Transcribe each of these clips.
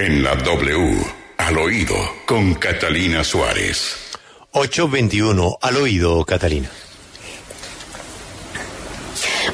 En la W, al oído, con Catalina Suárez. 821, al oído, Catalina.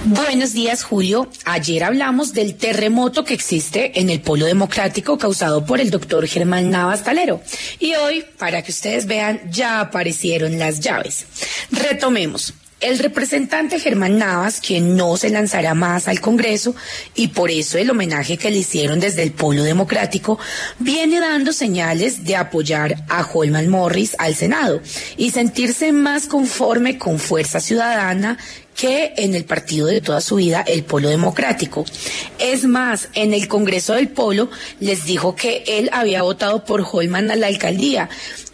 Buenos días, Julio. Ayer hablamos del terremoto que existe en el Polo Democrático causado por el doctor Germán Navas Talero. Y hoy, para que ustedes vean, ya aparecieron las llaves. Retomemos. El representante Germán Navas, quien no se lanzará más al Congreso, y por eso el homenaje que le hicieron desde el Polo Democrático, viene dando señales de apoyar a Holman Morris al Senado y sentirse más conforme con Fuerza Ciudadana que en el partido de toda su vida, el Polo Democrático. Es más, en el Congreso del Polo les dijo que él había votado por Holman a la alcaldía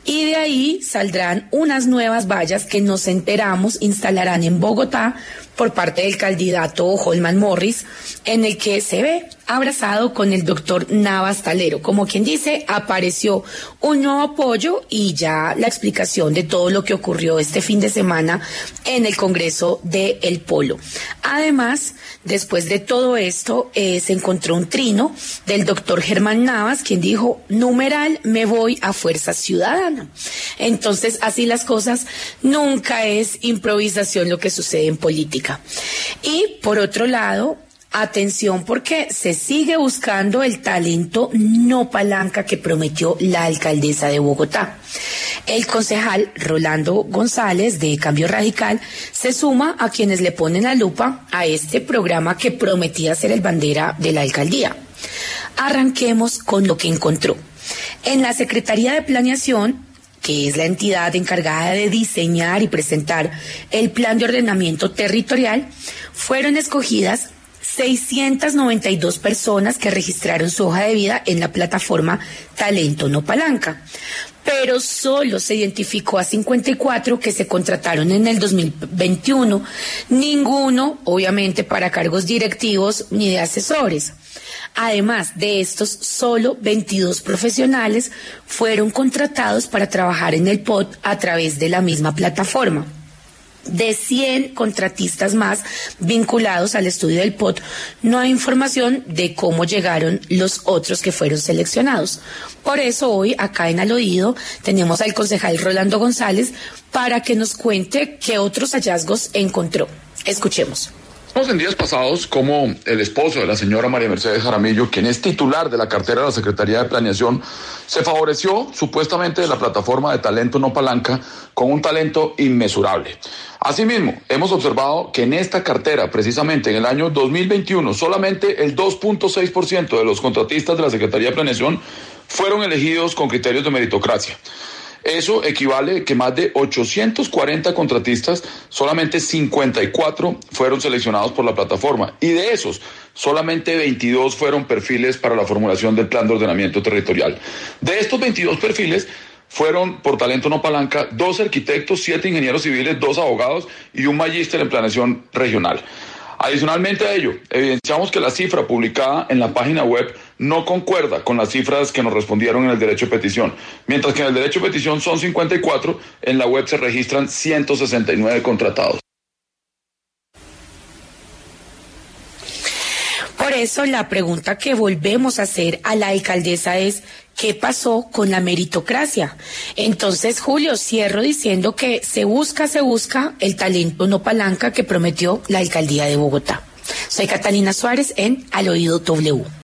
y de ahí saldrán unas nuevas vallas que nos enteramos instalarán en Bogotá por parte del candidato Holman Morris, en el que se ve abrazado con el doctor Navas Talero. Como quien dice, apareció un nuevo apoyo y ya la explicación de todo lo que ocurrió este fin de semana en el Congreso de El Polo. Además, después de todo esto, eh, se encontró un trino del doctor Germán Navas, quien dijo, numeral, me voy a Fuerza Ciudadana. Entonces, así las cosas, nunca es improvisación lo que sucede en política. Y por otro lado, Atención porque se sigue buscando el talento no palanca que prometió la alcaldesa de Bogotá. El concejal Rolando González de Cambio Radical se suma a quienes le ponen la lupa a este programa que prometía ser el bandera de la alcaldía. Arranquemos con lo que encontró. En la Secretaría de Planeación, que es la entidad encargada de diseñar y presentar el plan de ordenamiento territorial, fueron escogidas 692 personas que registraron su hoja de vida en la plataforma Talento No Palanca, pero solo se identificó a 54 que se contrataron en el 2021, ninguno obviamente para cargos directivos ni de asesores. Además de estos, solo 22 profesionales fueron contratados para trabajar en el POT a través de la misma plataforma de 100 contratistas más vinculados al estudio del POT, no hay información de cómo llegaron los otros que fueron seleccionados. Por eso hoy, acá en Al Oído, tenemos al concejal Rolando González para que nos cuente qué otros hallazgos encontró. Escuchemos. Vimos en días pasados como el esposo de la señora María Mercedes Jaramillo, quien es titular de la cartera de la Secretaría de Planeación, se favoreció supuestamente de la plataforma de talento no palanca con un talento inmesurable. Asimismo, hemos observado que en esta cartera, precisamente en el año 2021, solamente el 2.6% de los contratistas de la Secretaría de Planeación fueron elegidos con criterios de meritocracia. Eso equivale que más de 840 contratistas, solamente 54 fueron seleccionados por la plataforma. Y de esos, solamente 22 fueron perfiles para la formulación del plan de ordenamiento territorial. De estos 22 perfiles, fueron por talento no palanca dos arquitectos, siete ingenieros civiles, dos abogados y un magíster en planeación regional. Adicionalmente a ello, evidenciamos que la cifra publicada en la página web no concuerda con las cifras que nos respondieron en el derecho de petición. Mientras que en el derecho de petición son 54, en la web se registran 169 contratados. Por eso la pregunta que volvemos a hacer a la alcaldesa es, ¿qué pasó con la meritocracia? Entonces, Julio, cierro diciendo que se busca, se busca el talento no palanca que prometió la alcaldía de Bogotá. Soy Catalina Suárez en Al Oído W.